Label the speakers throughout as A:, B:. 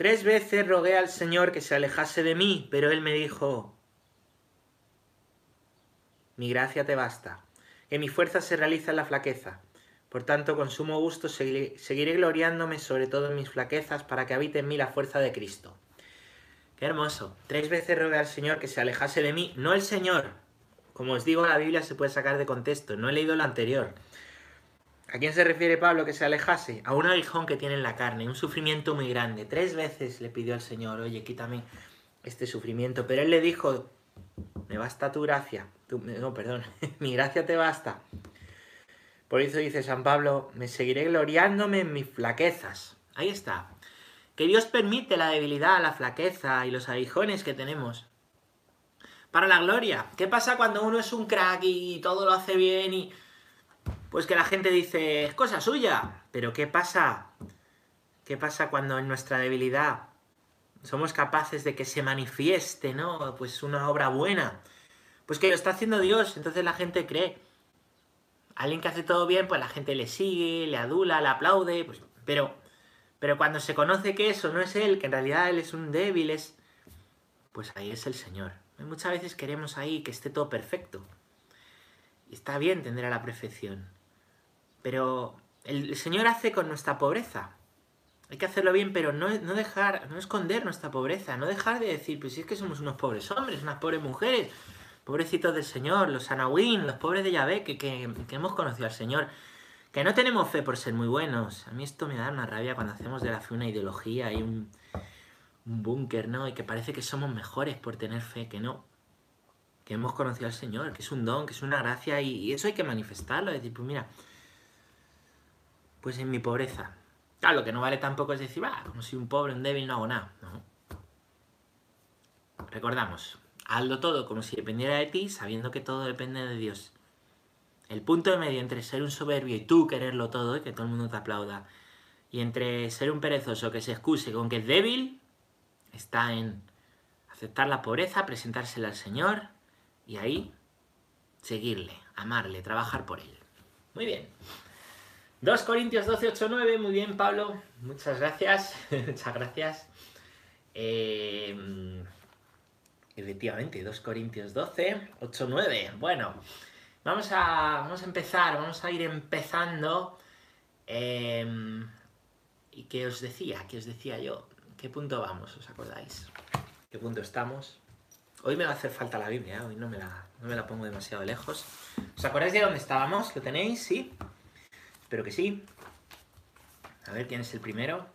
A: Tres veces rogué al Señor que se alejase de mí, pero él me dijo, mi gracia te basta, que mi fuerza se realiza en la flaqueza. Por tanto, con sumo gusto seguiré, gloriándome sobre todo en mis flaquezas para que habite en mí la fuerza de Cristo. Qué hermoso. Tres veces rogué al Señor que se alejase de mí, no el Señor. Como os digo, la Biblia se puede sacar de contexto, no he leído lo anterior. ¿A quién se refiere Pablo que se alejase? A un aguijón que tiene en la carne, un sufrimiento muy grande. Tres veces le pidió al Señor, oye, quítame este sufrimiento. Pero él le dijo, me basta tu gracia. no, perdón, mi gracia te basta. Por eso dice San Pablo, me seguiré gloriándome en mis flaquezas. Ahí está. Que Dios permite la debilidad, la flaqueza y los aguijones que tenemos. Para la gloria. ¿Qué pasa cuando uno es un crack y todo lo hace bien y pues que la gente dice, es cosa suya. Pero ¿qué pasa? ¿Qué pasa cuando en nuestra debilidad somos capaces de que se manifieste, ¿no? Pues una obra buena. Pues que lo está haciendo Dios, entonces la gente cree. Alguien que hace todo bien, pues la gente le sigue, le adula, le aplaude, pues, pero, pero cuando se conoce que eso no es él, que en realidad él es un débil, es, pues ahí es el Señor. Muchas veces queremos ahí que esté todo perfecto. Está bien tender a la perfección. Pero el Señor hace con nuestra pobreza. Hay que hacerlo bien, pero no, no, dejar, no esconder nuestra pobreza, no dejar de decir, pues si es que somos unos pobres hombres, unas pobres mujeres, pobrecitos del Señor, los anahuín, los pobres de Yahvé, que, que, hemos conocido al Señor, que no tenemos fe por ser muy buenos. A mí esto me da una rabia cuando hacemos de la fe una ideología y un, un búnker, ¿no? Y que parece que somos mejores por tener fe, que no. Que hemos conocido al Señor, que es un don, que es una gracia y, eso hay que manifestarlo. Decir, pues mira, pues en mi pobreza. Claro, lo que no vale tampoco es decir, va, como si un pobre, un débil, no hago nada. No. Recordamos, hazlo todo como si dependiera de ti, sabiendo que todo depende de Dios. El punto de medio entre ser un soberbio y tú quererlo todo y que todo el mundo te aplauda, y entre ser un perezoso que se excuse con que es débil, está en aceptar la pobreza, presentársela al Señor y ahí seguirle, amarle, trabajar por él. Muy bien. 2 Corintios 12, 8, 9. Muy bien, Pablo. Muchas gracias. Muchas gracias. Eh, efectivamente, 2 Corintios 12, 8, 9. Bueno, vamos a, vamos a empezar. Vamos a ir empezando. Eh, ¿Y qué os decía? ¿Qué os decía yo? ¿Qué punto vamos? ¿Os acordáis? ¿Qué punto estamos? Hoy me va a hacer falta la Biblia, hoy no me, la, no me la pongo demasiado lejos. ¿Os acordáis de dónde estábamos? ¿Lo tenéis? ¿Sí? Espero que sí. A ver, ¿quién es el primero?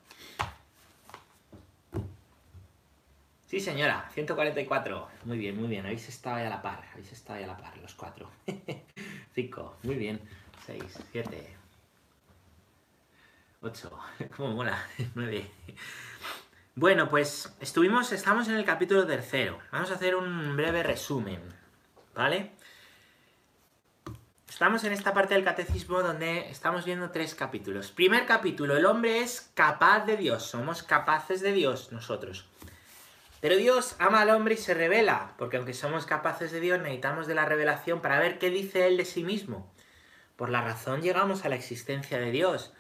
A: Sí, señora, 144. Muy bien, muy bien. Habéis estado ahí a la par. Habéis estado ahí a la par, los cuatro. 5. Muy bien. 6, 7, 8. ¿Cómo mola? 9. Bueno, pues estuvimos, estamos en el capítulo tercero. Vamos a hacer un breve resumen, ¿vale? Estamos en esta parte del catecismo donde estamos viendo tres capítulos. Primer capítulo, el hombre es capaz de Dios, somos capaces de Dios nosotros. Pero Dios ama al hombre y se revela, porque aunque somos capaces de Dios, necesitamos de la revelación para ver qué dice Él de sí mismo. Por la razón llegamos a la existencia de Dios.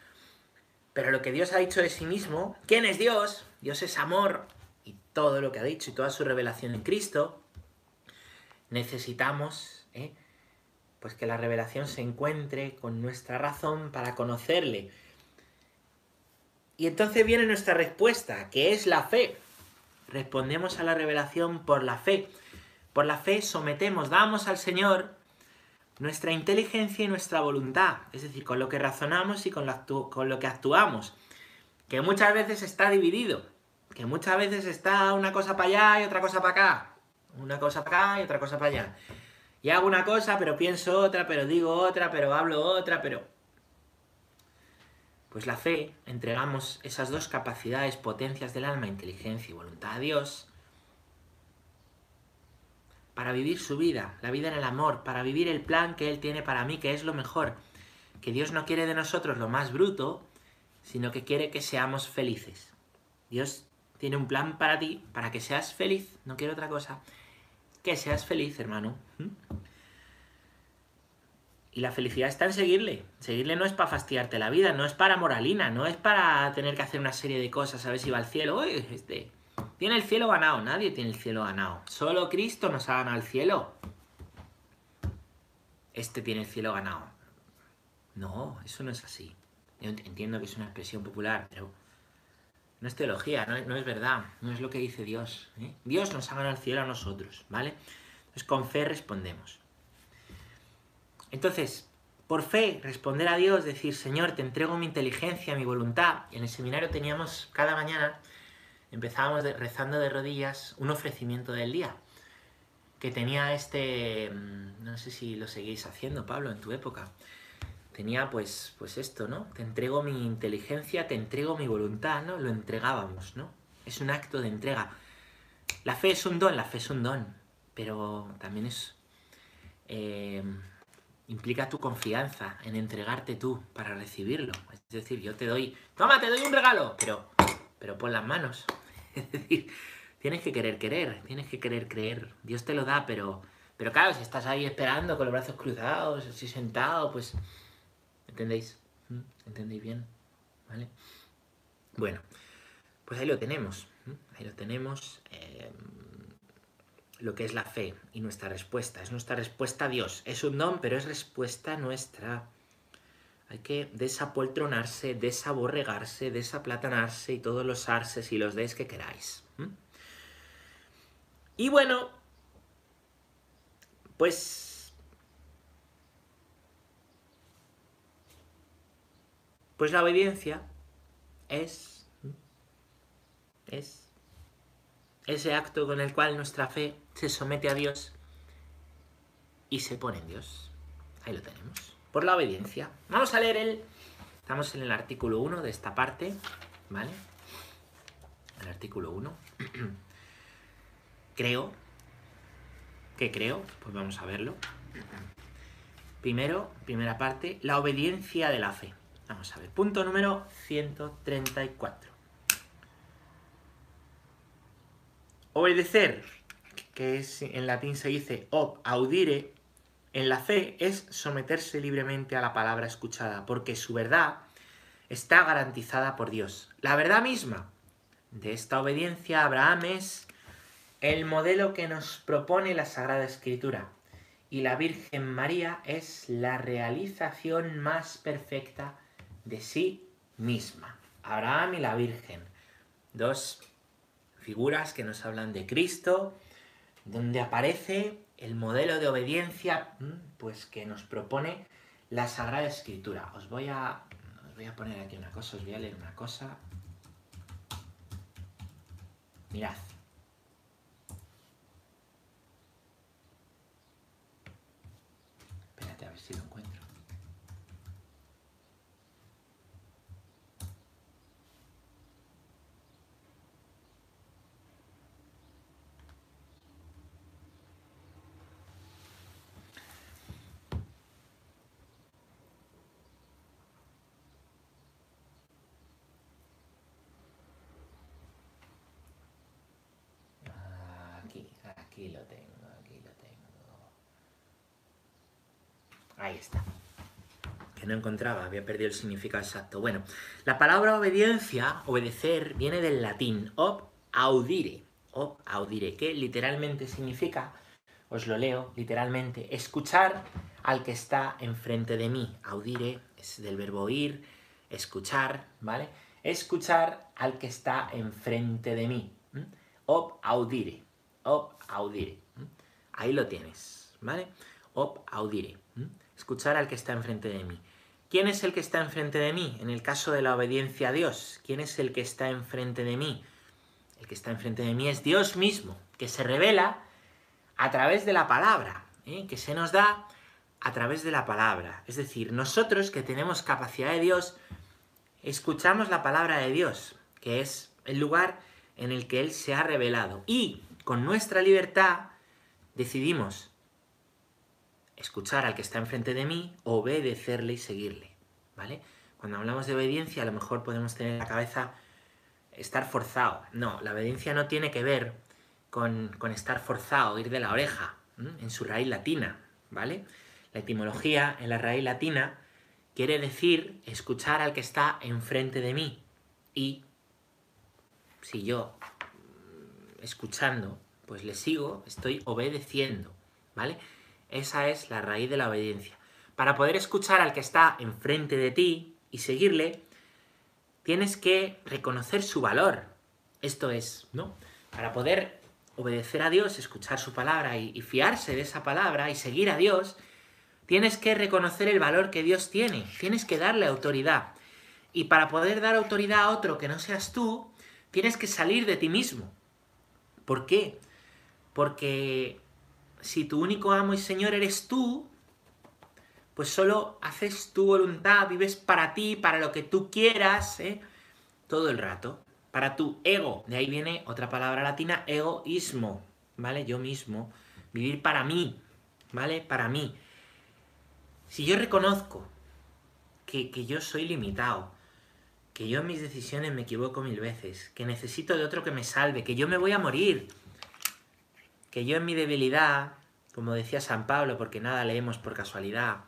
A: Pero lo que Dios ha dicho de sí mismo, ¿quién es Dios? Dios es amor y todo lo que ha dicho y toda su revelación en Cristo, necesitamos ¿eh? pues que la revelación se encuentre con nuestra razón para conocerle. Y entonces viene nuestra respuesta, que es la fe. Respondemos a la revelación por la fe. Por la fe sometemos, damos al Señor nuestra inteligencia y nuestra voluntad, es decir, con lo que razonamos y con lo, con lo que actuamos, que muchas veces está dividido, que muchas veces está una cosa para allá y otra cosa para acá, una cosa para acá y otra cosa para allá. Y hago una cosa, pero pienso otra, pero digo otra, pero hablo otra, pero... Pues la fe, entregamos esas dos capacidades, potencias del alma, inteligencia y voluntad a Dios, para vivir su vida, la vida en el amor, para vivir el plan que Él tiene para mí, que es lo mejor. Que Dios no quiere de nosotros lo más bruto, sino que quiere que seamos felices. Dios tiene un plan para ti, para que seas feliz, no quiere otra cosa que seas feliz, hermano. Y la felicidad está en seguirle. Seguirle no es para fastidiarte la vida, no es para moralina, no es para tener que hacer una serie de cosas a ver si va al cielo. Uy, este, tiene el cielo ganado, nadie tiene el cielo ganado. Solo Cristo nos ha ganado el cielo. Este tiene el cielo ganado. No, eso no es así. Yo entiendo que es una expresión popular, pero no es teología, no es, verdad, no es lo que dice Dios. ¿eh? Dios nos ha ganado el cielo a nosotros, ¿vale? Entonces con fe respondemos. Entonces, por fe, responder a Dios, decir, Señor, te entrego mi inteligencia, mi voluntad. En el seminario teníamos cada mañana, empezábamos rezando de rodillas un ofrecimiento del día, que tenía este, mm, no sé si lo seguís haciendo, Pablo, en tu época, tenía pues, pues esto, ¿no? Te entrego mi inteligencia, te entrego mi voluntad, ¿no? Lo entregábamos, ¿no? Es un acto de entrega. La fe es un don, la fe es un don, pero también es... Eh, implica tu confianza en entregarte tú para recibirlo. Es decir, yo te doy, toma, te doy un regalo, pero, pero pon las manos. Es decir, tienes que querer querer, tienes que querer creer. Dios te lo da, pero, pero claro, si estás ahí esperando con los brazos cruzados, así sentado, pues ¿Entendéis? ¿Mm? ¿Entendéis bien? ¿Vale? Bueno, pues ahí lo tenemos. Ahí lo tenemos. Em, lo que es la fe y nuestra respuesta. Es nuestra respuesta a Dios. Es un don, pero es respuesta nuestra. Hay que desapoltronarse, desaborregarse, desaplatanarse y todos los arses y los des que queráis. Y bueno, pues Pues la obediencia es, es ese acto con el cual nuestra fe se somete a Dios y se pone en Dios. Ahí lo tenemos. Por la obediencia. Vamos a leer el... Estamos en el artículo 1 de esta parte, ¿vale? El artículo 1. creo. ¿Qué creo? Pues vamos a verlo. Primero, primera parte, la obediencia de la fe. Vamos a ver, punto número 134. Obedecer, que es, en latín se dice ob audire, en la fe es someterse libremente a la palabra escuchada, porque su verdad está garantizada por Dios. La verdad misma de esta obediencia a Abraham es el modelo que nos propone la Sagrada Escritura. Y la Virgen María es la realización más perfecta de sí misma. Abraham y la Virgen, dos figuras que nos hablan de Cristo, donde aparece el modelo de obediencia pues que nos propone la Sagrada Escritura. Os voy a, os voy a poner aquí una cosa, os voy a leer una cosa. Mirad. Espérate a ver si lo encuentro. Aquí lo tengo, aquí lo tengo. Ahí está. Que no encontraba, había perdido el significado exacto. Bueno, la palabra obediencia, obedecer, viene del latín ob audire. Ob audire, que literalmente significa, os lo leo literalmente, escuchar al que está enfrente de mí. Audire es del verbo oír, escuchar, ¿vale? Escuchar al que está enfrente de mí. Ob audire. Ob audire. Ahí lo tienes, ¿vale? Ob audire. Escuchar al que está enfrente de mí. ¿Quién es el que está enfrente de mí? En el caso de la obediencia a Dios, ¿quién es el que está enfrente de mí? El que está enfrente de mí es Dios mismo, que se revela a través de la palabra, ¿eh? que se nos da a través de la palabra. Es decir, nosotros que tenemos capacidad de Dios, escuchamos la palabra de Dios, que es el lugar en el que Él se ha revelado. Y con nuestra libertad decidimos escuchar al que está enfrente de mí, obedecerle y seguirle, ¿vale? Cuando hablamos de obediencia a lo mejor podemos tener en la cabeza estar forzado. No, la obediencia no tiene que ver con, estar forzado, ir de la oreja, en su raíz latina, ¿vale? La etimología en la raíz latina quiere decir escuchar al que está enfrente de mí. Y si yo mm, escuchando, pues le sigo, estoy obedeciendo, ¿vale? Esa es la raíz de la obediencia. Para poder escuchar al que está enfrente de ti y seguirle, tienes que reconocer su valor. Esto es, ¿no? Para poder obedecer a Dios, escuchar su palabra y, fiarse de esa palabra y seguir a Dios, tienes que reconocer el valor que Dios tiene, tienes que darle autoridad. Y para poder dar autoridad a otro que no seas tú, tienes que salir de ti mismo. ¿Por qué? Porque si tu único amo y Señor eres tú, pues solo haces tu voluntad, vives para ti, para lo que tú quieras, ¿eh? todo el rato para tu ego. De ahí viene otra palabra latina, egoísmo, ¿vale? Yo mismo. Vivir para mí, ¿vale? Para mí. Si yo reconozco que, que yo soy limitado, que yo en mis decisiones me equivoco mil veces, que necesito de otro que me salve, que yo me voy a morir, que yo en mi debilidad, como decía San Pablo, porque nada leemos por casualidad,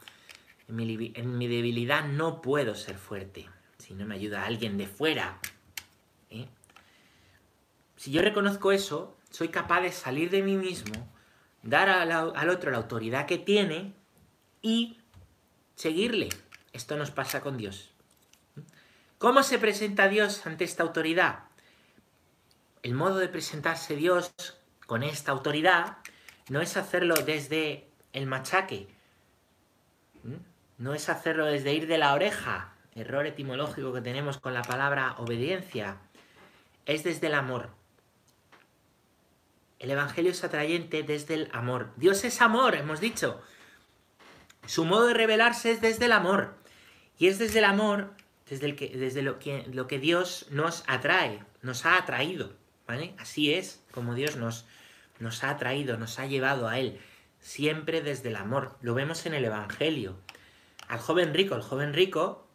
A: en mi, debilidad no puedo ser fuerte, si no me ayuda alguien de fuera, ¿eh? Si yo reconozco eso, soy capaz de salir de mí mismo, dar al, otro la autoridad que tiene y seguirle. Esto nos pasa con Dios. ¿Cómo se presenta Dios ante esta autoridad? El modo de presentarse Dios con esta autoridad no es hacerlo desde el machaque, no es hacerlo desde ir de la oreja, error etimológico que tenemos con la palabra obediencia, es desde el amor. El Evangelio es atrayente desde el amor. Dios es amor, hemos dicho. Su modo de revelarse es desde el amor. Y es desde el amor, desde, el que, desde lo, que, lo que Dios nos atrae, nos ha atraído. ¿vale? Así es como Dios nos, nos ha atraído, nos ha llevado a Él. Siempre desde el amor. Lo vemos en el Evangelio. Al joven rico, el joven rico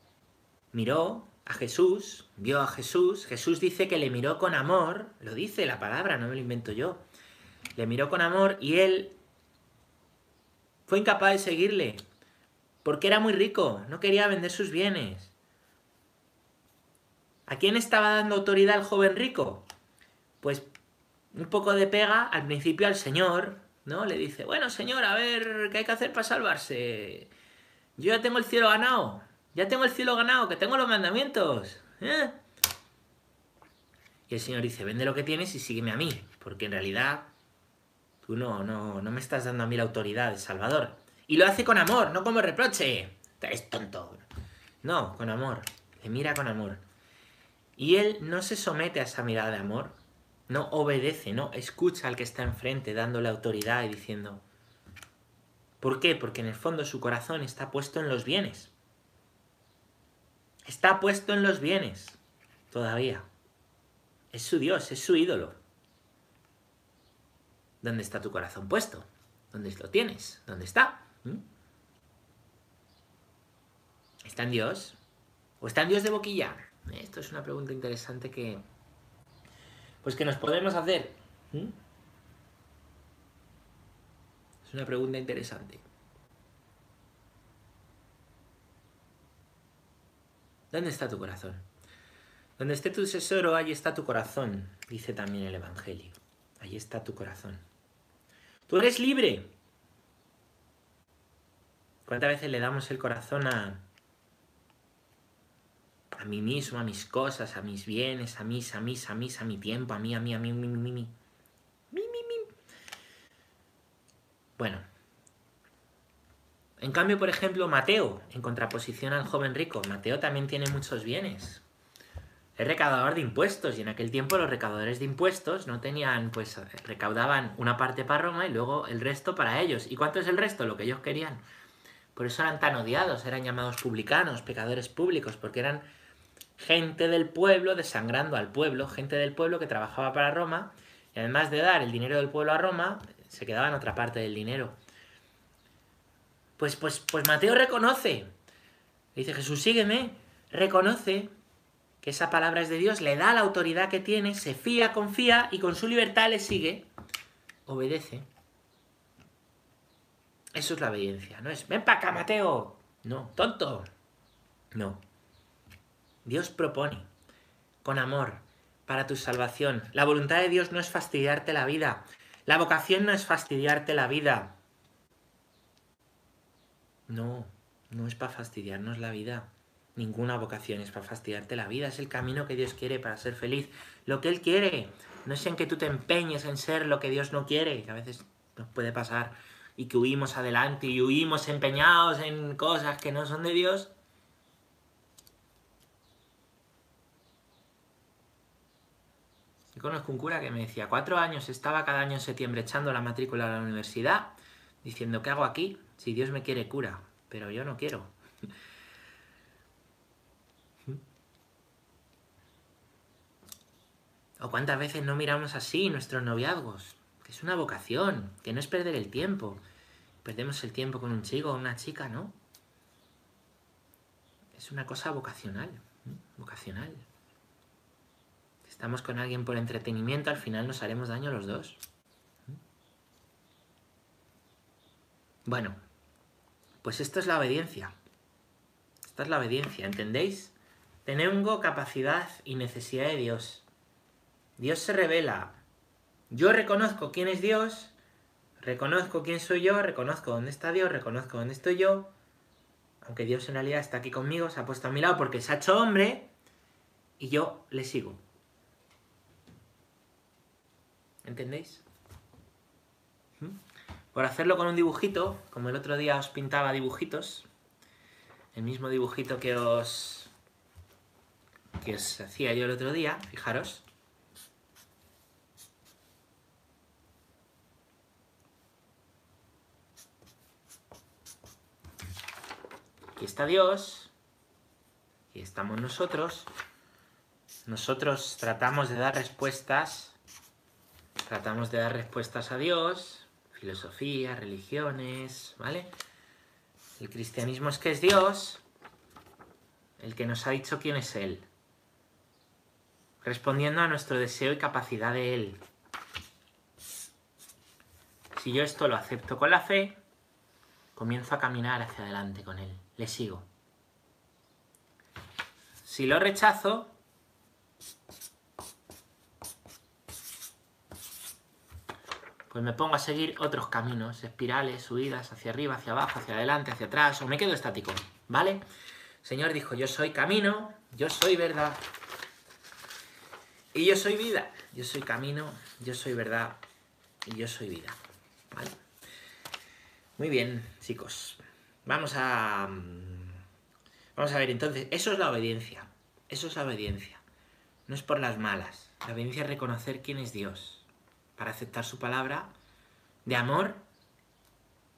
A: miró a Jesús, vio a Jesús, Jesús dice que le miró con amor, lo dice la palabra, no me lo invento yo, le miró con amor y él fue incapaz de seguirle, porque era muy rico, no quería vender sus bienes. ¿A quién estaba dando autoridad el joven rico? Pues un poco de pega al principio al Señor, ¿no? Le dice, bueno, Señor, a ver, ¿qué hay que hacer para salvarse? Yo ya tengo el cielo ganado, ya tengo el cielo ganado, que tengo los mandamientos. ¿eh? Y el Señor dice, vende lo que tienes y sígueme a mí, porque en realidad tú no, no, no me estás dando a mí la autoridad de Salvador. Y lo hace con amor, no como reproche. Es tonto. No, con amor. Le mira con amor. Y él no se somete a esa mirada de amor, no obedece, no escucha al que está enfrente dándole autoridad y diciendo... ¿Por qué? Porque en el fondo su corazón está puesto en los bienes. Está puesto en los bienes todavía. Es su Dios, es su ídolo. ¿Dónde está tu corazón puesto? ¿Dónde lo tienes? ¿Dónde está? ¿Mm? ¿Está en Dios? ¿O está en Dios de boquilla? Esto es una pregunta interesante que... Pues que nos podemos hacer. ¿Mm? Es una pregunta interesante. ¿Dónde está tu corazón? Donde esté tu tesoro, ahí está tu corazón, dice también el Evangelio. Ahí está tu corazón. Tú eres libre. ¿Cuántas veces le damos el corazón a, a mí mismo, a mis cosas, a mis bienes, a mis, a mis, a mis, a mi tiempo, a mí, a mí, a mí, a mí, a mí, a mí? Bueno, en cambio, por ejemplo, Mateo, en contraposición al joven rico, Mateo también tiene muchos bienes. Es recaudador de impuestos y en aquel tiempo los recaudadores de impuestos no tenían, pues recaudaban una parte para Roma y luego el resto para ellos. ¿Y cuánto es el resto? Lo que ellos querían. Por eso eran tan odiados, eran llamados publicanos, pecadores públicos, porque eran gente del pueblo desangrando al pueblo, gente del pueblo que trabajaba para Roma y además de dar el dinero del pueblo a Roma, se quedaba en otra parte del dinero. Pues, pues, pues Mateo reconoce. Dice Jesús, sígueme. Reconoce que esa palabra es de Dios, le da la autoridad que tiene, se fía, confía y con su libertad le sigue. Obedece. Eso es la obediencia. No es, ven para acá, Mateo. No, tonto. No. Dios propone, con amor, para tu salvación. La voluntad de Dios no es fastidiarte la vida. La vocación no es fastidiarte la vida. No, no es para fastidiarnos la vida. Ninguna vocación es para fastidiarte la vida. Es el camino que Dios quiere para ser feliz. Lo que Él quiere. No es en que tú te empeñes en ser lo que Dios no quiere, que a veces nos puede pasar y que huimos adelante y huimos empeñados en cosas que no son de Dios. Yo conozco un cura que me decía, cuatro años estaba cada año en septiembre echando la matrícula a la universidad, diciendo, ¿qué hago aquí? Si Dios me quiere cura, pero yo no quiero. ¿O cuántas veces no miramos así nuestros noviazgos? Que es una vocación, que no es perder el tiempo. Perdemos el tiempo con un chico o una chica, ¿no? Es una cosa vocacional, vocacional. Estamos con alguien por entretenimiento, al final nos haremos daño los dos. Bueno, pues esto es la obediencia. Esta es la obediencia, ¿entendéis? Tengo capacidad y necesidad de Dios. Dios se revela. Yo reconozco quién es Dios, reconozco quién soy yo, reconozco dónde está Dios, reconozco dónde estoy yo. Aunque Dios en realidad está aquí conmigo, se ha puesto a mi lado porque se ha hecho hombre y yo le sigo. ¿Entendéis? ¿Mm? Por hacerlo con un dibujito, como el otro día os pintaba dibujitos, el mismo dibujito que os que os hacía yo el otro día, fijaros, Aquí está Dios y estamos nosotros. Nosotros tratamos de dar respuestas, tratamos de dar respuestas a Dios, filosofía, religiones, ¿vale? El cristianismo es que es Dios, el que nos ha dicho quién es Él, respondiendo a nuestro deseo y capacidad de Él. Si yo esto lo acepto con la fe, comienzo a caminar hacia adelante con Él le sigo. Si lo rechazo, pues me pongo a seguir otros caminos, espirales, subidas, hacia arriba, hacia abajo, hacia adelante, hacia atrás, o me quedo estático, ¿vale? El Señor dijo, yo soy camino, yo soy verdad, y yo soy vida, yo soy camino, yo soy verdad, y yo soy vida, ¿vale? Muy bien, chicos. Vamos a... Mm, vamos a ver, entonces, eso es la obediencia. Eso es la obediencia. No es por las malas. La obediencia es reconocer quién es Dios. Para aceptar su palabra de amor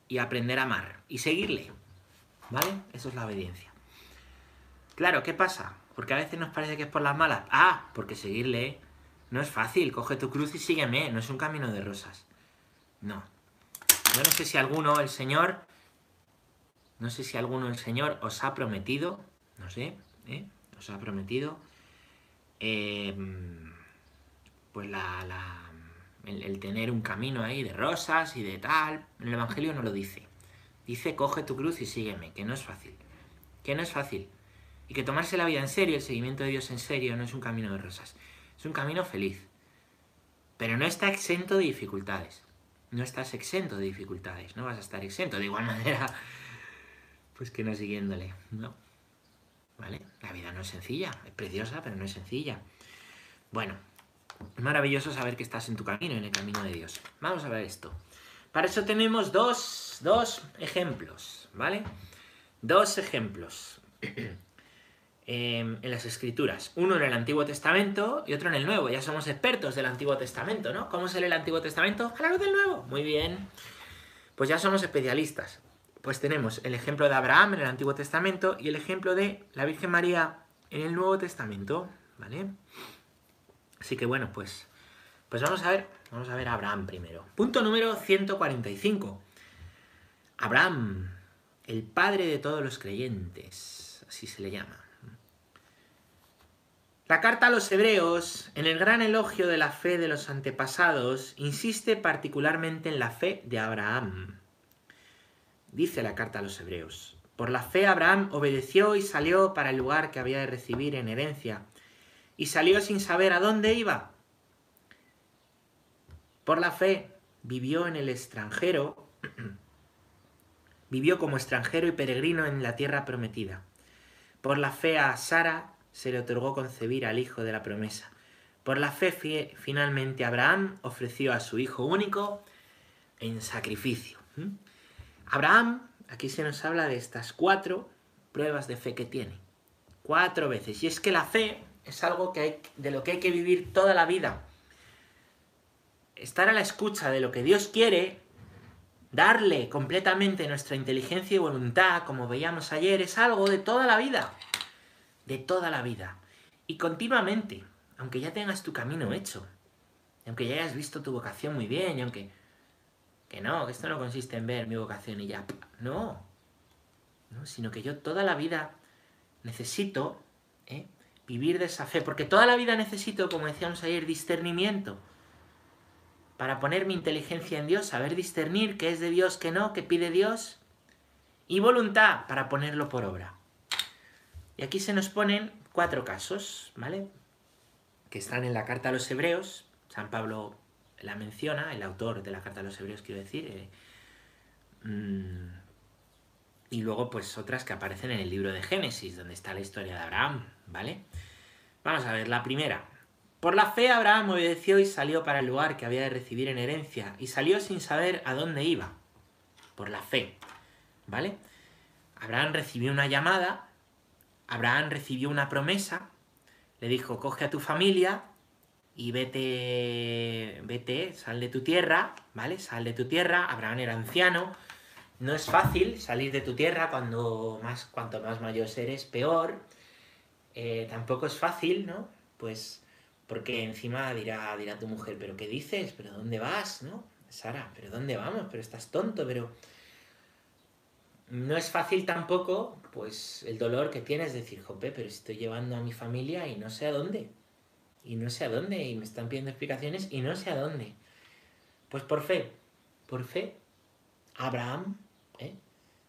A: y aprender a amar. Y seguirle. ¿Vale? Eso es la obediencia. Claro, ¿qué pasa? Porque a veces nos parece que es por las malas. Ah, porque seguirle no es fácil. Coge tu cruz y sígueme. No es un camino de rosas. No. Yo no sé si alguno, el Señor, no sé si alguno del Señor os ha prometido, no sé, ¿eh? os ha prometido, em, pues la, el, tener un camino ahí de rosas y de tal. En el Evangelio no lo dice. Dice, coge tu cruz y sígueme, que no es fácil. Que no es fácil. Y que tomarse la vida en serio, el seguimiento de Dios en serio, no es un camino de rosas. Es un camino feliz. Pero no está exento de dificultades. No estás exento de dificultades. No vas a estar exento. De igual manera, pues que no siguiéndole, ¿no? ¿Vale? La vida no es sencilla, es preciosa, pero no es sencilla. Bueno, maravilloso saber que estás en tu camino, en el camino de Dios. Vamos a ver esto. Para eso tenemos dos, dos ejemplos, ¿vale? Dos ejemplos em, en las escrituras. Uno en el Antiguo Testamento y otro en el Nuevo. Ya somos expertos del Antiguo Testamento, ¿no? ¿Cómo se lee el Antiguo Testamento? A la del Nuevo. Muy bien. Pues ya somos especialistas pues tenemos el ejemplo de Abraham en el Antiguo Testamento y el ejemplo de la Virgen María en el Nuevo Testamento, ¿vale? Así que bueno, pues, pues vamos a ver, vamos a ver a Abraham primero. Punto número 145. Abraham, el padre de todos los creyentes, así se le llama. La carta a los hebreos, en el gran elogio de la fe de los antepasados, insiste particularmente en la fe de Abraham. Dice la carta a los hebreos. Por la fe Abraham obedeció y salió para el lugar que había de recibir en herencia. Y salió sin saber a dónde iba. Por la fe vivió en el extranjero, vivió como extranjero y peregrino en la tierra prometida. Por la fe a Sara se le otorgó concebir al hijo de la promesa. Por la fe finalmente Abraham ofreció a su hijo único en sacrificio. Abraham, aquí se nos habla de estas cuatro pruebas de fe que tiene. Cuatro veces. Y es que la fe es algo que hay, de lo que hay que vivir toda la vida. Estar a la escucha de lo que Dios quiere, darle completamente nuestra inteligencia y voluntad, como veíamos ayer, es algo de toda la vida. De toda la vida. Y continuamente, aunque ya tengas tu camino hecho, aunque ya hayas visto tu vocación muy bien, y aunque que no, que esto no consiste en ver mi vocación y ya. No. no sino que yo toda la vida necesito ¿eh? Vivir de esa fe. Porque toda la vida necesito, como decíamos ayer, discernimiento. Para poner mi inteligencia en Dios, saber discernir qué es de Dios, qué no, qué pide Dios. Y voluntad para ponerlo por obra. Y aquí se nos ponen cuatro casos, ¿vale? Que están en la carta a los hebreos. San Pablo la menciona, el autor de la Carta de los Hebreos, quiero decir, eh, mm, y luego pues otras que aparecen en el libro de Génesis, donde está la historia de Abraham, ¿vale? Vamos a ver, la primera. Por la fe Abraham obedeció y salió para el lugar que había de recibir en herencia, y salió sin saber a dónde iba. Por la fe, ¿vale? Abraham recibió una llamada, Abraham recibió una promesa, le dijo, coge a tu familia, y vete, vete, sal de tu tierra, ¿vale? Sal de tu tierra, Abraham era anciano, no es fácil salir de tu tierra cuando más, cuanto más mayor eres, peor. Eh, tampoco es fácil, ¿no? Pues porque encima dirá, dirá tu mujer, pero ¿qué dices? ¿Pero dónde vas? ¿No? Sara, ¿pero dónde vamos? Pero estás tonto, pero... No es fácil tampoco, pues, el dolor que tienes de decir, jope, pero estoy llevando a mi familia y no sé a dónde y no sé a dónde, y me están pidiendo explicaciones y no sé a dónde. Pues por fe, por fe, Abraham, ¿eh?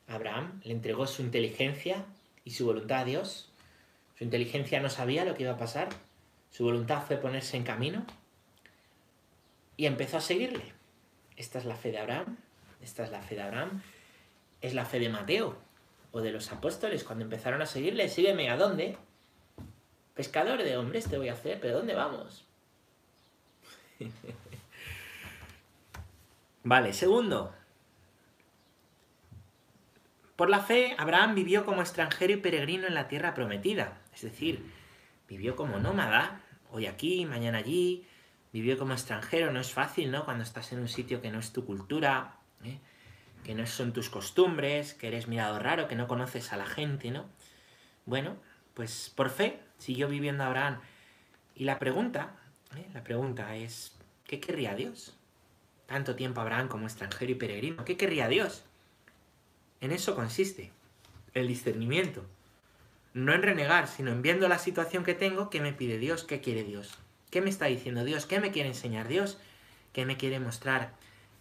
A: Abraham le entregó su inteligencia y su voluntad a Dios. Su inteligencia no sabía lo que iba a pasar, su voluntad fue ponerse en camino y empezó a seguirle. Esta es la fe de Abraham, esta es la fe de Abraham, es la fe de Mateo o de los apóstoles cuando empezaron a seguirle, sígueme, ¿a dónde? Pescador de hombres te voy a hacer, pero ¿dónde vamos? vale, segundo. Por la fe, Abraham vivió como extranjero y peregrino en la tierra prometida. Es decir, vivió como nómada, hoy aquí, mañana allí. Vivió como extranjero, no es fácil, ¿no? Cuando estás en un sitio que no es tu cultura, ¿eh? que no son tus costumbres, que eres mirado raro, que no conoces a la gente, ¿no? Bueno, pues por fe siguió viviendo Abraham. Y la pregunta, ¿eh? la pregunta es, ¿qué querría Dios? Tanto tiempo Abraham como extranjero y peregrino, ¿qué querría Dios? En eso consiste el discernimiento. No en renegar, sino en viendo la situación que tengo, ¿qué me pide Dios? ¿Qué quiere Dios? ¿Qué me está diciendo Dios? ¿Qué me quiere enseñar Dios? ¿Qué me quiere mostrar?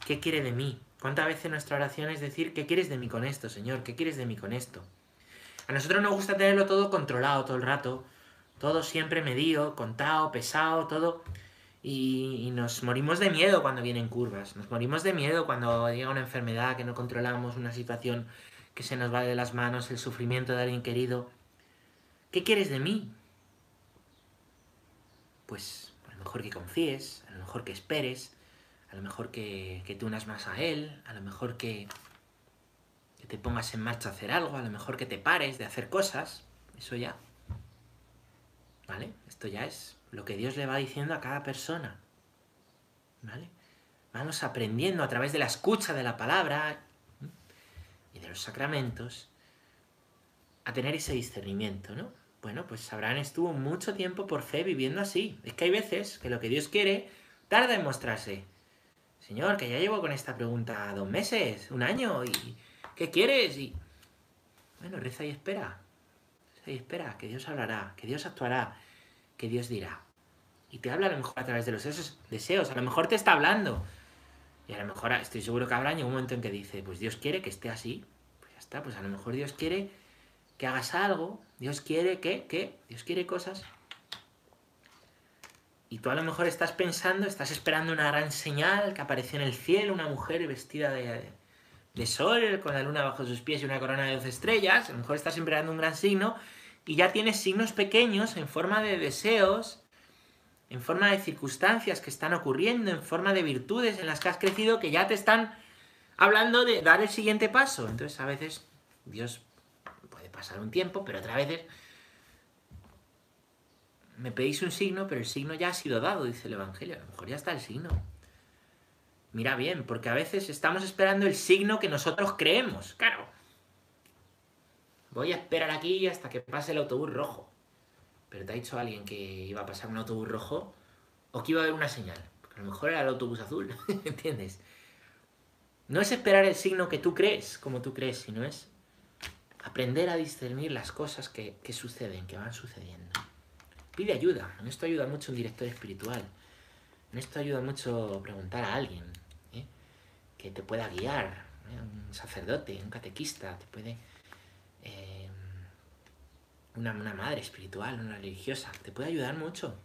A: ¿Qué quiere de mí? ¿Cuántas veces nuestra oración es decir, ¿qué quieres de mí con esto, Señor? ¿Qué quieres de mí con esto? A nosotros nos gusta tenerlo todo controlado todo el rato, todo siempre medido, contado, pesado, todo. Y, nos morimos de miedo cuando vienen curvas, nos morimos de miedo cuando llega una enfermedad que no controlamos, una situación que se nos va de las manos, el sufrimiento de alguien querido. ¿Qué quieres de mí? Pues a lo mejor que confíes, a lo mejor que esperes, a lo mejor que, que te unas más a Él, a lo mejor que, que te pongas en marcha a hacer algo, a lo mejor que te pares de hacer cosas, eso ya. ¿Vale? Esto ya es lo que Dios le va diciendo a cada persona. ¿Vale? Vamos aprendiendo a través de la escucha de la palabra y de los sacramentos a tener ese discernimiento, ¿no? Bueno, pues Abraham estuvo mucho tiempo por fe viviendo así. Es que hay veces que lo que Dios quiere tarda en mostrarse. Señor, que ya llevo con esta pregunta dos meses, un año, y, ¿Qué quieres? Y bueno, reza y espera. Reza y espera, que Dios hablará, que Dios actuará, que Dios dirá. Y te habla a lo mejor a través de los deseos, a lo mejor te está hablando. Y a lo mejor estoy seguro que habrá un momento en que dice, pues Dios quiere que esté así, está, pues a lo mejor Dios quiere que hagas algo, Dios quiere que, ¿qué? Dios quiere cosas. Y tú a lo mejor estás pensando, estás esperando una gran señal que apareció en el cielo, una mujer vestida de, de sol, con la luna bajo sus pies y una corona de 12 estrellas. A lo mejor estás esperando un gran signo y ya tienes signos pequeños en forma de deseos, en forma de circunstancias que están ocurriendo, en forma de virtudes en las que has crecido, que ya te están hablando de dar el siguiente paso. Entonces a veces Dios puede pasar un tiempo, pero otras veces me pedís un signo, pero el signo ya ha sido dado, dice el Evangelio. A lo mejor ya está el signo. Mira bien, porque a veces estamos esperando el signo que nosotros creemos. Claro. Voy a esperar aquí hasta que pase el autobús rojo. Pero te ha dicho alguien que iba a pasar un autobús rojo o que iba a haber una señal. Porque a lo mejor era el autobús azul. ¿Entiendes? No es esperar el signo que tú crees, como tú crees, sino es aprender a discernir las cosas que, suceden, que van sucediendo. Pide ayuda. En esto ayuda mucho un director espiritual. En esto ayuda mucho preguntar a alguien ¿eh? que te pueda guiar. ¿eh? Un sacerdote, un catequista, te puede... Una, una, madre espiritual, una religiosa, te puede ayudar mucho.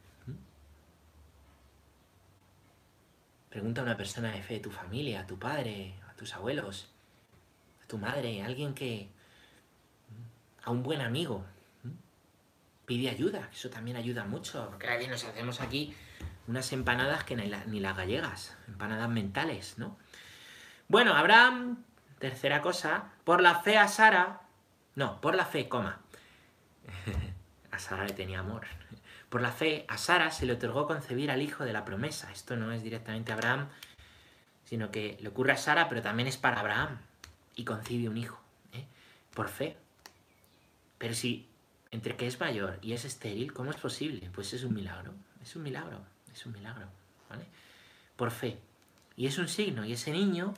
A: Pregunta a una persona de fe, de tu familia, a tu padre, a tus abuelos, a tu madre, a alguien que... a un buen amigo. Pide ayuda, eso también ayuda mucho, porque a nos hacemos aquí unas empanadas que ni, las gallegas, empanadas mentales, ¿no? Bueno, Abraham, tercera cosa, por la fe a Sara, no, por la fe, coma, a Sara le tenía amor, por la fe, a Sara se le otorgó concebir al hijo de la promesa. Esto no es directamente Abraham, sino que le ocurre a Sara, pero también es para Abraham. Y concibe un hijo, ¿eh? por fe. Pero si entre que es mayor y es estéril, ¿cómo es posible? Pues es un milagro, es un milagro, es un milagro, ¿vale? Por fe. Y es un signo, y ese niño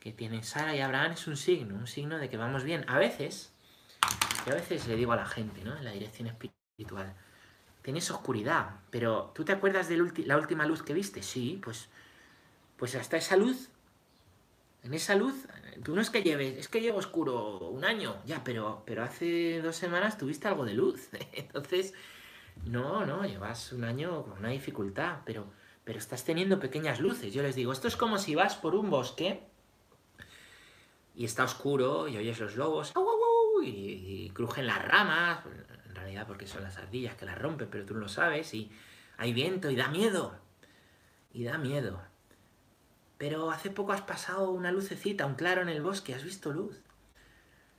A: que tiene Sara y Abraham es un signo, un signo de que vamos bien. A veces, y a veces le digo a la gente, ¿no? En la dirección espiritual, tienes oscuridad, pero ¿tú te acuerdas de la última luz que viste? Sí, pues, pues hasta esa luz, en esa luz, tú no es que lleves, es que llevo oscuro un año, ya, pero, pero hace dos semanas tuviste algo de luz, entonces, no, no, llevas un año con una dificultad, pero, pero estás teniendo pequeñas luces. Yo les digo, esto es como si vas por un bosque y está oscuro y oyes los lobos y, crujen las ramas, realidad porque son las ardillas que las rompen, pero tú no lo sabes y hay viento y da miedo. Y da miedo. Pero hace poco has pasado una lucecita, un claro en el bosque, has visto luz.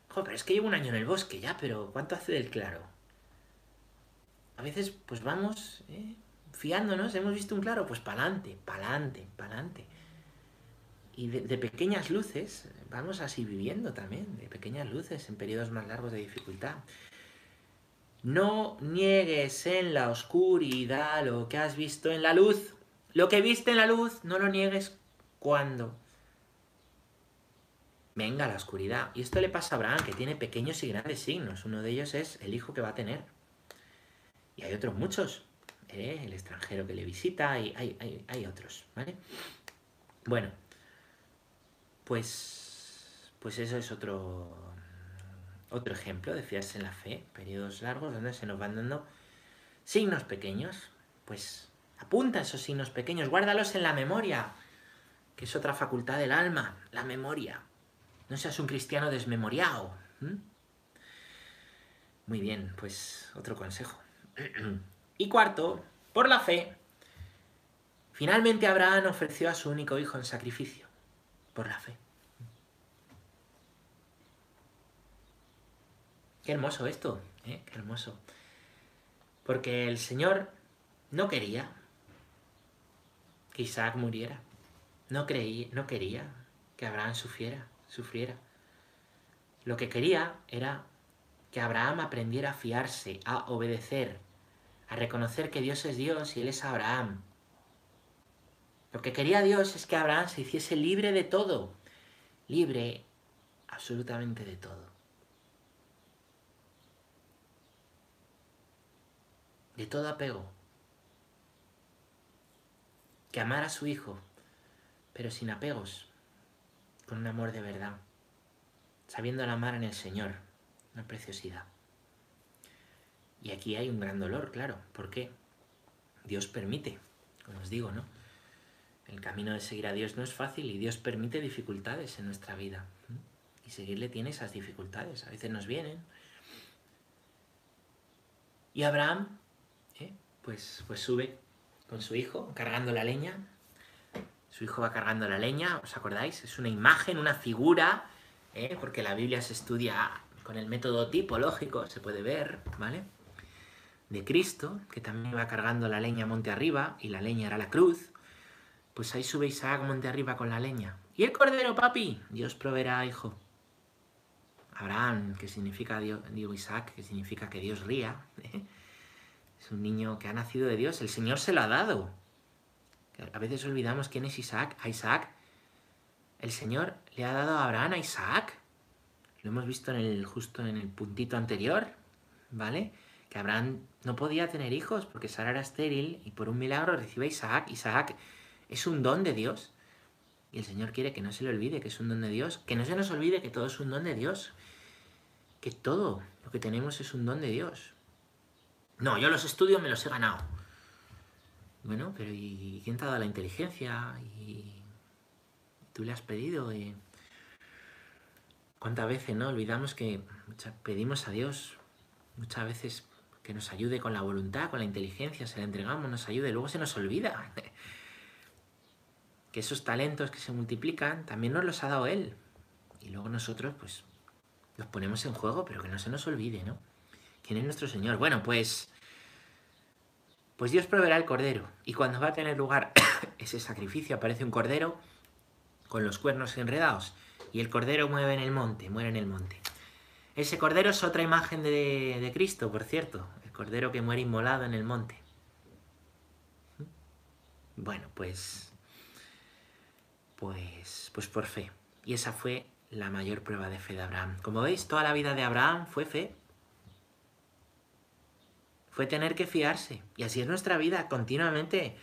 A: Joder, pero es que llevo un año en el bosque ya, pero ¿cuánto hace del claro? A veces pues vamos ¿eh? fiándonos, hemos visto un claro, pues pa'lante, pa'lante, pa'lante. Y de, pequeñas luces, vamos así viviendo también, de pequeñas luces en periodos más largos de dificultad. No niegues en la oscuridad lo que has visto en la luz. Lo que viste en la luz, no lo niegues cuando venga la oscuridad. Y esto le pasa a Abraham, que tiene pequeños y grandes signos. Uno de ellos es el hijo que va a tener. Y hay otros muchos. ¿eh? El extranjero que le visita, y hay, hay, hay otros, ¿vale? Bueno, pues, pues eso es otro, otro ejemplo de fiarse en la fe, periodos largos donde se nos van dando signos pequeños, pues apunta esos signos pequeños, guárdalos en la memoria, que es otra facultad del alma, la memoria. No seas un cristiano desmemoriado. Muy bien, pues otro consejo. y cuarto, por la fe, finalmente Abraham ofreció a su único hijo en sacrificio, por la fe. Qué hermoso esto, ¿eh? qué hermoso. Porque el Señor no quería que Isaac muriera. No, creí, no quería que Abraham sufriera, sufriera. Lo que quería era que Abraham aprendiera a fiarse, a obedecer, a reconocer que Dios es Dios y Él es Abraham. Lo que quería Dios es que Abraham se hiciese libre de todo, libre absolutamente de todo. de todo apego. Que amara a su hijo, pero sin apegos, con un amor de verdad. sabiendo la mar en el Señor. Una preciosidad. Y aquí hay un gran dolor, claro. ¿Por qué? Dios permite, como os digo, ¿no? El camino de seguir a Dios no es fácil y Dios permite dificultades en nuestra vida. Y seguirle tiene esas dificultades. A veces nos vienen. Y Abraham, ¿eh? pues, pues sube con su hijo cargando la leña. Su hijo va cargando la leña, ¿os acordáis? Es una imagen, una figura, ¿eh? porque la Biblia se estudia con el método tipológico, se puede ver, ¿vale? De Cristo, que también va cargando la leña monte arriba, y la leña era la cruz. Pues ahí sube Isaac monte arriba con la leña. ¿Y el cordero, papi? Dios proveerá, hijo. Abraham, que significa Dios, digo Isaac, que significa que Dios ría. ¿eh? Es un niño que ha nacido de Dios, el Señor se lo ha dado. A veces olvidamos quién es Isaac. A Isaac, el Señor le ha dado a Abraham a Isaac. Lo hemos visto en el, justo en el puntito anterior, ¿vale? Que Abraham no podía tener hijos porque Sara era estéril y por un milagro recibe a Isaac. Isaac es un don de Dios. Y el Señor quiere que no se le olvide que es un don de Dios, que no se nos olvide que todo es un don de Dios, que todo lo que tenemos es un don de Dios. No, yo los estudios me los he ganado. Bueno, pero ¿y quién te ha dado la inteligencia? ¿Y tú le has pedido? ¿Cuántas veces no olvidamos que pedimos a Dios muchas veces que nos ayude con la voluntad, con la inteligencia, se la entregamos, nos ayude, luego se nos olvida que esos talentos que se multiplican también nos los ha dado Él. Y luego nosotros, pues, los ponemos en juego, pero que no se nos olvide, ¿no? ¿Quién es nuestro Señor? Bueno, pues, pues Dios proveerá el cordero. Y cuando va a tener lugar ese sacrificio, aparece un cordero con los cuernos enredados. Y el cordero mueve en el monte, muere en el monte. Ese cordero es otra imagen de, de Cristo, por cierto. El cordero que muere inmolado en el monte. Bueno, pues pues, pues por fe. Y esa fue la mayor prueba de fe de Abraham. Como veis, toda la vida de Abraham fue fe. Fue tener que fiarse. Y así es nuestra vida, continuamente.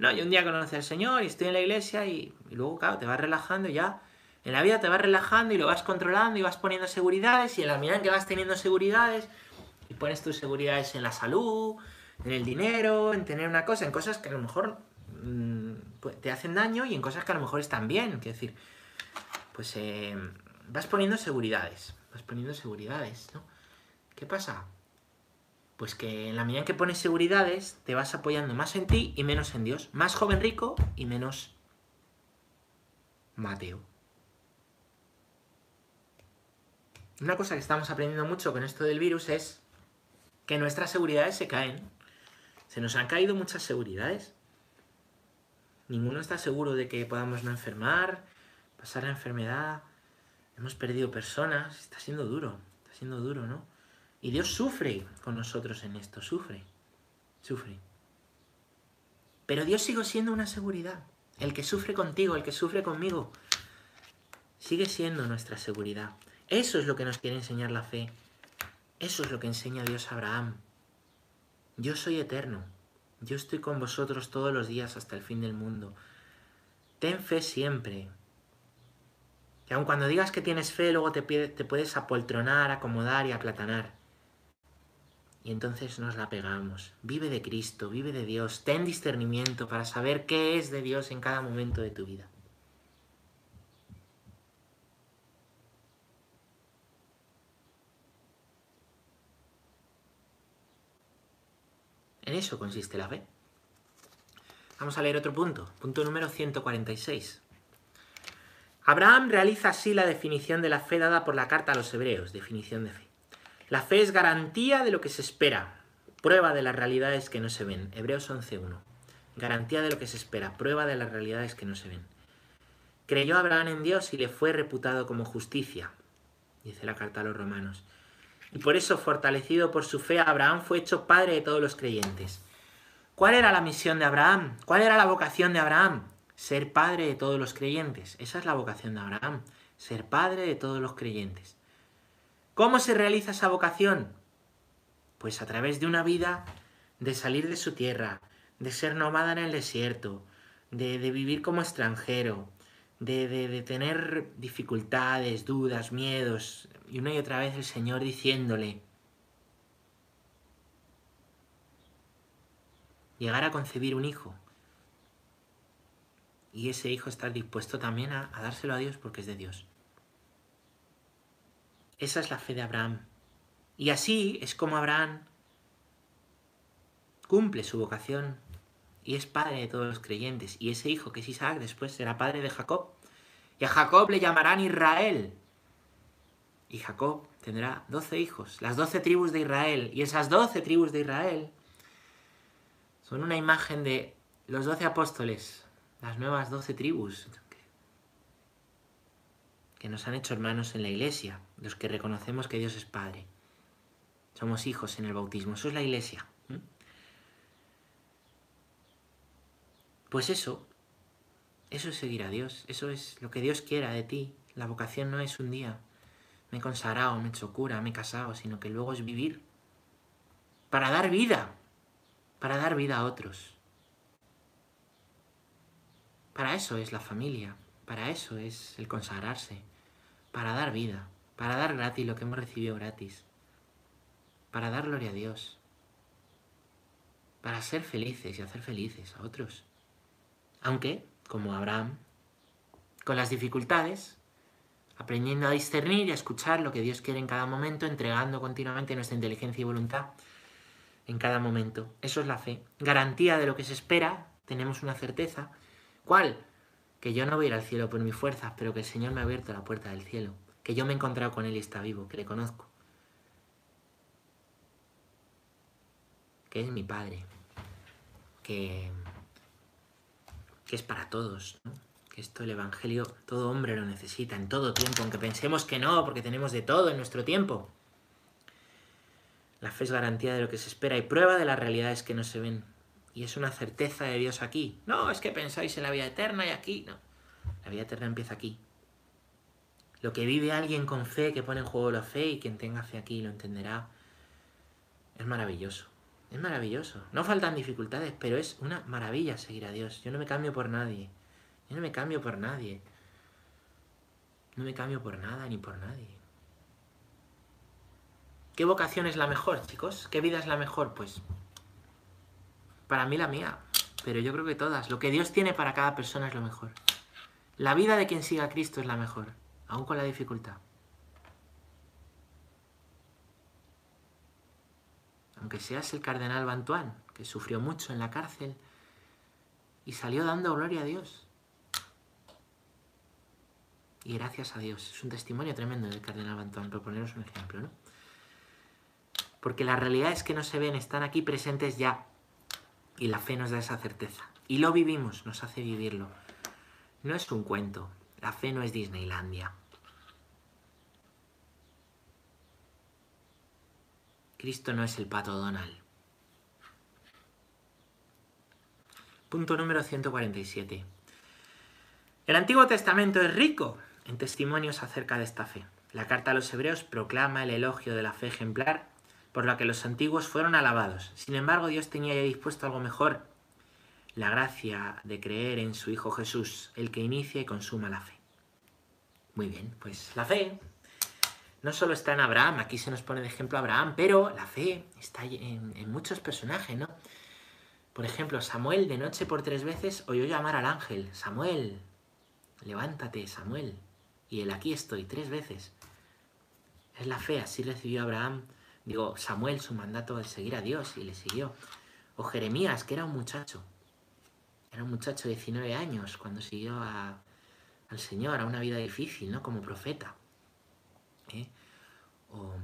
A: No, yo un día conocí al Señor y estoy en la iglesia y, luego, claro, te vas relajando ya. En la vida te vas relajando y lo vas controlando y vas poniendo seguridades y en la medida en que vas teniendo seguridades y pones tus seguridades en la salud, en el dinero, en tener una cosa, en cosas que a lo mejor Mm, te hacen daño y en cosas que a lo mejor están bien. Quiero decir, pues eh, vas poniendo seguridades, vas poniendo seguridades, ¿no? ¿Qué pasa? Pues que en la medida en que pones seguridades, te vas apoyando más en ti y menos en Dios. Más joven rico y menos Mateo. Una cosa que estamos aprendiendo mucho con esto del virus es que nuestras seguridades se caen. Se nos han caído muchas seguridades. Ninguno está seguro de que podamos no enfermar, pasar la enfermedad. Hemos perdido personas. Está siendo duro, está siendo duro, ¿no? Y Dios sufre con nosotros en esto, sufre, sufre. Pero Dios sigue siendo una seguridad. El que sufre contigo, el que sufre conmigo, sigue siendo nuestra seguridad. Eso es lo que nos quiere enseñar la fe. Eso es lo que enseña Dios a Abraham. Yo soy eterno. Yo estoy con vosotros todos los días hasta el fin del mundo. Ten fe siempre. Que aun cuando digas que tienes fe, luego te, te puedes apoltronar, acomodar y aplatanar. Y entonces nos la pegamos. Vive de Cristo, vive de Dios. Ten discernimiento para saber qué es de Dios en cada momento de tu vida. En eso consiste la fe. Vamos a leer otro punto, punto número 146. Abraham realiza así la definición de la fe dada por la carta a los hebreos, definición de fe. La fe es garantía de lo que se espera, prueba de las realidades que no se ven. Hebreos 11.1. Garantía de lo que se espera, prueba de las realidades que no se ven. Creyó Abraham en Dios y le fue reputado como justicia, dice la carta a los romanos. Y por eso, fortalecido por su fe, Abraham fue hecho padre de todos los creyentes. ¿Cuál era la misión de Abraham? ¿Cuál era la vocación de Abraham? Ser padre de todos los creyentes. Esa es la vocación de Abraham. Ser padre de todos los creyentes. ¿Cómo se realiza esa vocación? Pues a través de una vida de salir de su tierra, de ser nómada en el desierto, de, vivir como extranjero, de, tener dificultades, dudas, miedos, y una y otra vez el Señor diciéndole, llegar a concebir un hijo, y ese hijo estar dispuesto también a, a dárselo a Dios porque es de Dios. Esa es la fe de Abraham. Y así es como Abraham cumple su vocación y es padre de todos los creyentes. Y ese hijo que es Isaac después será padre de Jacob. Y a Jacob le llamarán Israel. Y Jacob tendrá doce hijos, las doce tribus de Israel. Y esas doce tribus de Israel son una imagen de los doce apóstoles, las nuevas doce tribus que nos han hecho hermanos en la iglesia, los que reconocemos que Dios es Padre. Somos hijos en el bautismo, eso es la iglesia. Pues eso, eso es seguir a Dios, eso es lo que Dios quiera de ti. La vocación no es un día, me he consagrado, me he hecho cura, me he casado, sino que luego es vivir para dar vida, para dar vida a otros. Para eso es la familia, para eso es el consagrarse, para dar vida, para dar gratis lo que hemos recibido gratis, para dar gloria a Dios, para ser felices y hacer felices a otros. Aunque, como Abraham, con las dificultades, aprendiendo a discernir y a escuchar lo que Dios quiere en cada momento, entregando continuamente nuestra inteligencia y voluntad en cada momento. Eso es la fe. Garantía de lo que se espera, tenemos una certeza. ¿Cuál? Que yo no voy a ir al cielo por mis fuerzas, pero que el Señor me ha abierto la puerta del cielo. Que yo me he encontrado con Él y está vivo, que le conozco. Que es mi Padre. Que que es para todos, esto el Evangelio todo hombre lo necesita en todo tiempo, aunque pensemos que no, porque tenemos de todo en nuestro tiempo. La fe es garantía de lo que se espera y prueba de las realidades que no se ven. Y es una certeza de Dios aquí. No, es que pensáis en la vida eterna y aquí. No, la vida eterna empieza aquí. Lo que vive alguien con fe, que pone en juego la fe y quien tenga fe aquí lo entenderá, es maravilloso. Es maravilloso. No faltan dificultades, pero es una maravilla seguir a Dios. Yo no me cambio por nadie. Yo no me cambio por nadie. No me cambio por nada ni por nadie. ¿Qué vocación es la mejor, chicos? ¿Qué vida es la mejor? Pues para mí la mía. Pero yo creo que todas. Lo que Dios tiene para cada persona es lo mejor. La vida de quien siga a Cristo es la mejor, aun con la dificultad. aunque seas el cardenal Bantuán, que sufrió mucho en la cárcel y salió dando gloria a Dios. Y gracias a Dios. Es un testimonio tremendo del cardenal Bantuán, por poneros un ejemplo, ¿no? Porque la realidad es que no se ven, están aquí presentes ya. Y la fe nos da esa certeza. Y lo vivimos, nos hace vivirlo. No es un cuento. La fe no es Disneylandia. Cristo no es el pato Donald. Punto número 147. El Antiguo Testamento es rico en testimonios acerca de esta fe. La carta a los hebreos proclama el elogio de la fe ejemplar por la que los antiguos fueron alabados. Sin embargo, Dios tenía ya dispuesto algo mejor, la gracia de creer en su Hijo Jesús, el que inicia y consuma la fe. Muy bien, pues la fe no solo está en Abraham, aquí se nos pone de ejemplo Abraham, pero la fe está en, muchos personajes, ¿no? Por ejemplo, Samuel de noche por tres veces oyó llamar al ángel, Samuel, levántate, Samuel. Y él aquí estoy, tres veces. Es la fe, así recibió Abraham, digo, Samuel su mandato de seguir a Dios y le siguió. O Jeremías, que era un muchacho, era un muchacho de 19 años cuando siguió al Señor, a una vida difícil, ¿no? Como profeta. ¿eh? O,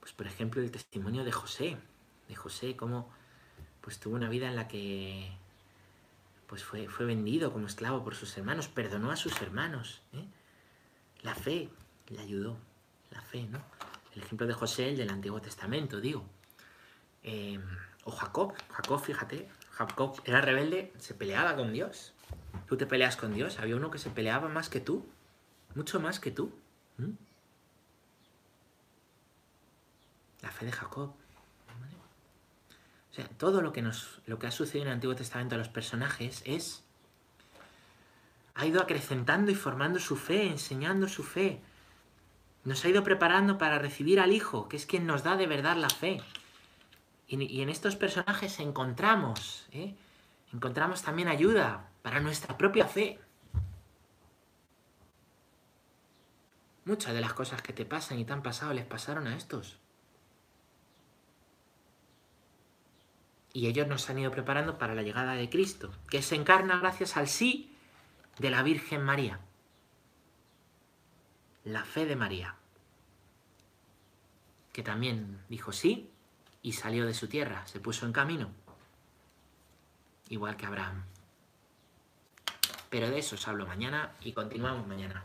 A: pues por ejemplo, el testimonio de José, de José, cómo pues tuvo una vida en la que pues fue, fue vendido como esclavo por sus hermanos, perdonó a sus hermanos. ¿eh? La fe le ayudó, la fe, ¿no? El ejemplo de José, el del Antiguo Testamento, digo. Em, o Jacob, Jacob, fíjate, Jacob era rebelde, se peleaba con Dios. Tú te peleas con Dios, había uno que se peleaba más que tú, mucho más que tú. la fe de Jacob. O sea, todo lo que, nos, lo que ha sucedido en el Antiguo Testamento a los personajes es ha ido acrecentando y formando su fe, enseñando su fe. Nos ha ido preparando para recibir al Hijo, que es quien nos da de verdad la fe. Y, en estos personajes encontramos, ¿eh? encontramos también ayuda para nuestra propia fe. Muchas de las cosas que te pasan y te han pasado les pasaron a estos. Y ellos nos han ido preparando para la llegada de Cristo, que se encarna gracias al sí de la Virgen María. La fe de María, que también dijo sí y salió de su tierra, se puso en camino, igual que Abraham. Pero de eso os hablo mañana y continuamos mañana.